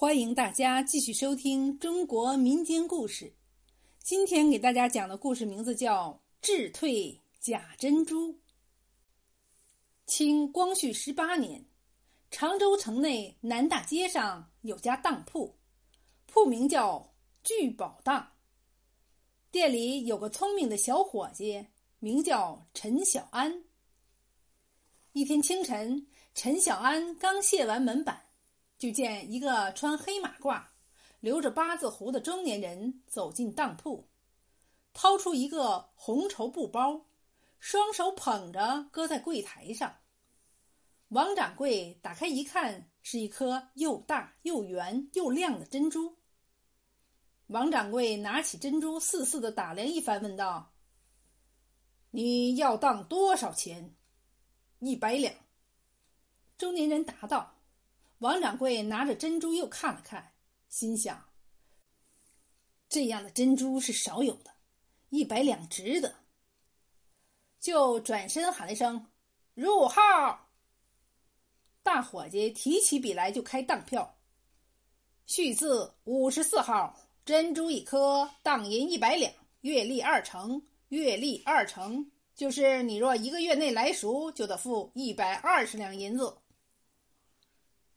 欢迎大家继续收听中国民间故事。今天给大家讲的故事名字叫《智退假珍珠》。清光绪十八年，常州城内南大街上有家当铺，铺名叫聚宝当。店里有个聪明的小伙计，名叫陈小安。一天清晨，陈小安刚卸完门板。就见一个穿黑马褂、留着八字胡的中年人走进当铺，掏出一个红绸布包，双手捧着搁在柜台上。王掌柜打开一看，是一颗又大又圆又亮的珍珠。王掌柜拿起珍珠，细细的打量一番，问道：“你要当多少钱？”“一百两。”中年人答道。王掌柜拿着珍珠又看了看，心想：“这样的珍珠是少有的，一百两值得。”就转身喊了一声：“入号！”大伙计提起笔来就开当票：“序字五十四号，珍珠一颗，当银一百两，月利二成。月利二成，就是你若一个月内来赎，就得付一百二十两银子。”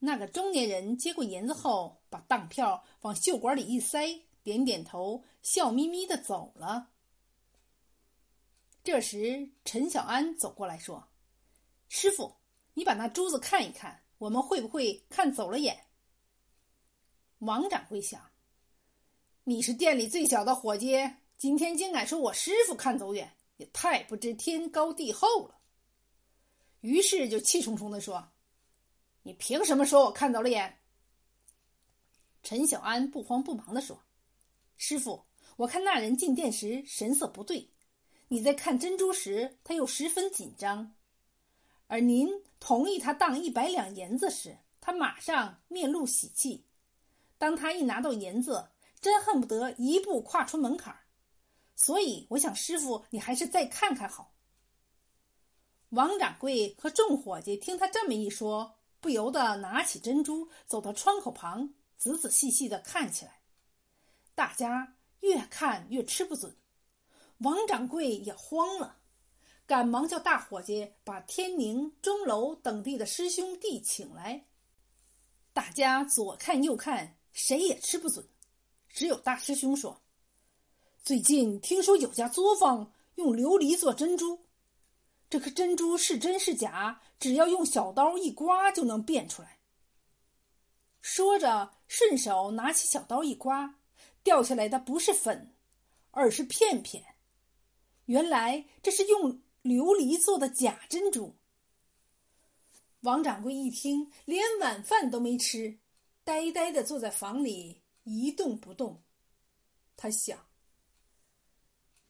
那个中年人接过银子后，把当票往袖管里一塞，点点头，笑眯眯的走了。这时，陈小安走过来说：“师傅，你把那珠子看一看，我们会不会看走了眼？”王掌柜想：“你是店里最小的伙计，今天竟敢说我师傅看走眼，也太不知天高地厚了。”于是就气冲冲的说。你凭什么说我看走了眼？陈小安不慌不忙地说：“师傅，我看那人进店时神色不对，你在看珍珠时他又十分紧张，而您同意他当一百两银子时，他马上面露喜气。当他一拿到银子，真恨不得一步跨出门槛。所以我想，师傅你还是再看看好。”王掌柜和众伙计听他这么一说。不由得拿起珍珠，走到窗口旁，仔仔细细的看起来。大家越看越吃不准，王掌柜也慌了，赶忙叫大伙计把天宁、钟楼等地的师兄弟请来。大家左看右看，谁也吃不准，只有大师兄说：“最近听说有家作坊用琉璃做珍珠。”这颗珍珠是真是假？只要用小刀一刮就能变出来。说着，顺手拿起小刀一刮，掉下来的不是粉，而是片片。原来这是用琉璃做的假珍珠。王掌柜一听，连晚饭都没吃，呆呆的坐在房里一动不动。他想：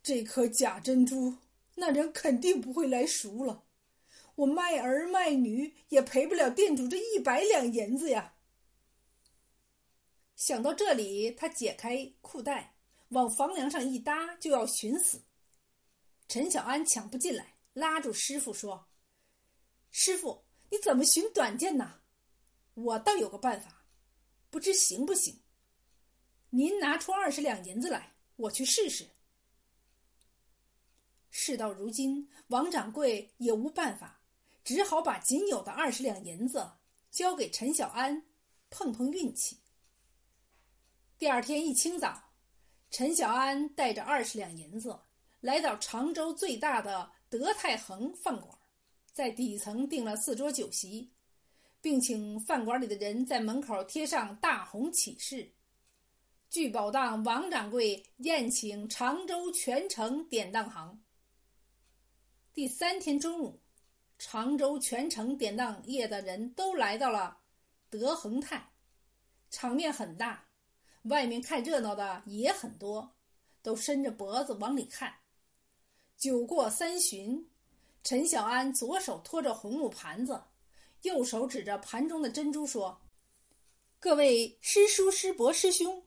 这颗假珍珠。那人肯定不会来赎了，我卖儿卖女也赔不了店主这一百两银子呀。想到这里，他解开裤带，往房梁上一搭，就要寻死。陈小安抢不进来，拉住师傅说：“师傅，你怎么寻短见呢？我倒有个办法，不知行不行？您拿出二十两银子来，我去试试。”事到如今，王掌柜也无办法，只好把仅有的二十两银子交给陈小安，碰碰运气。第二天一清早，陈小安带着二十两银子来到常州最大的德泰恒饭馆，在底层订了四桌酒席，并请饭馆里的人在门口贴上大红启事：“聚宝档王掌柜宴请常州全城典当行。”第三天中午，常州全城典当业的人都来到了德恒泰，场面很大，外面看热闹的也很多，都伸着脖子往里看。酒过三巡，陈小安左手托着红木盘子，右手指着盘中的珍珠说：“各位师叔、师伯、师兄，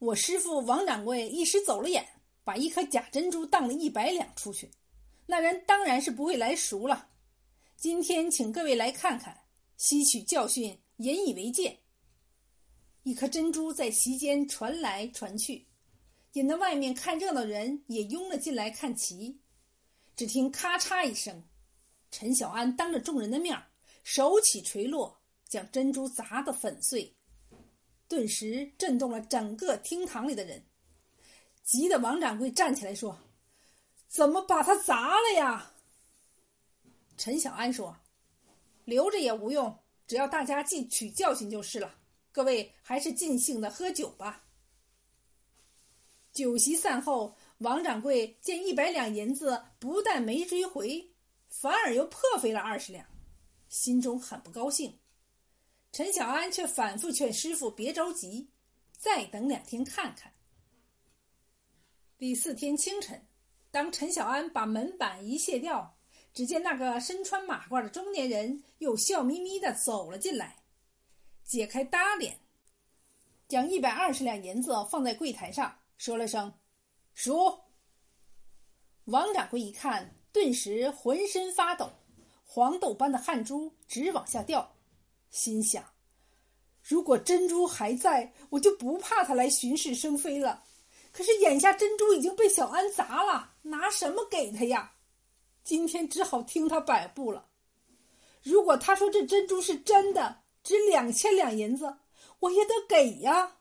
我师傅王掌柜一时走了眼，把一颗假珍珠当了一百两出去。”那人当然是不会来赎了。今天请各位来看看，吸取教训，引以为戒。一颗珍珠在席间传来传去，引得外面看热闹的人也拥了进来看齐。只听咔嚓一声，陈小安当着众人的面手起锤落，将珍珠砸得粉碎，顿时震动了整个厅堂里的人。急得王掌柜站起来说：“怎么把它砸了呀？”陈小安说：“留着也无用，只要大家记取教训就是了。各位还是尽兴的喝酒吧。”酒席散后，王掌柜见一百两银子不但没追回，反而又破费了二十两，心中很不高兴。陈小安却反复劝师傅别着急，再等两天看看。第四天清晨，当陈小安把门板一卸掉，只见那个身穿马褂的中年人又笑眯眯的走了进来，解开搭脸，将一百二十两银子放在柜台上，说了声“数”。王掌柜一看，顿时浑身发抖，黄豆般的汗珠直往下掉，心想：如果珍珠还在，我就不怕他来巡视生非了。可是眼下珍珠已经被小安砸了，拿什么给他呀？今天只好听他摆布了。如果他说这珍珠是真的，值两千两银子，我也得给呀。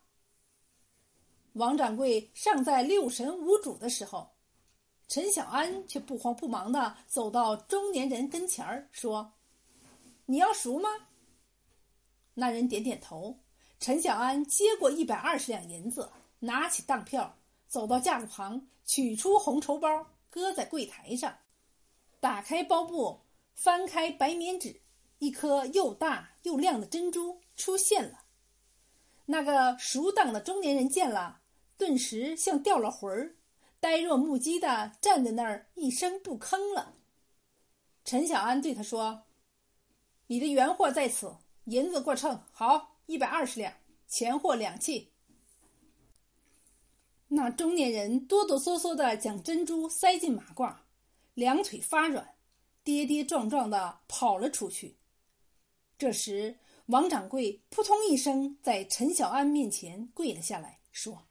王掌柜尚在六神无主的时候，陈小安却不慌不忙的走到中年人跟前儿，说：“你要赎吗？”那人点点头。陈小安接过一百二十两银子，拿起当票。走到架子旁，取出红绸包，搁在柜台上，打开包布，翻开白棉纸，一颗又大又亮的珍珠出现了。那个熟当的中年人见了，顿时像掉了魂儿，呆若木鸡的站在那儿，一声不吭了。陈小安对他说：“你的原货在此，银子过秤，好，一百二十两，钱货两讫。”那中年人哆哆嗦嗦的将珍珠塞进马褂，两腿发软，跌跌撞撞的跑了出去。这时，王掌柜扑通一声在陈小安面前跪了下来，说：“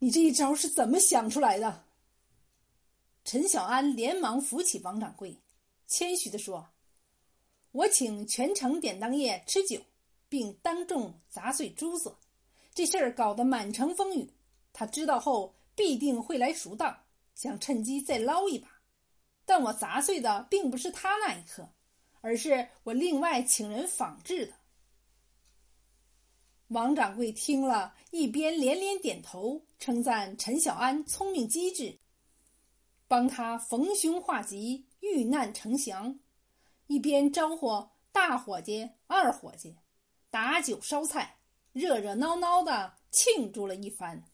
你这一招是怎么想出来的？”陈小安连忙扶起王掌柜，谦虚的说：“我请全城典当业吃酒，并当众砸碎珠子。”这事儿搞得满城风雨，他知道后必定会来赎当，想趁机再捞一把。但我砸碎的并不是他那一颗，而是我另外请人仿制的。王掌柜听了一边连连点头，称赞陈小安聪明机智，帮他逢凶化吉、遇难成祥，一边招呼大伙计、二伙计打酒烧菜。热热闹闹的庆祝了一番。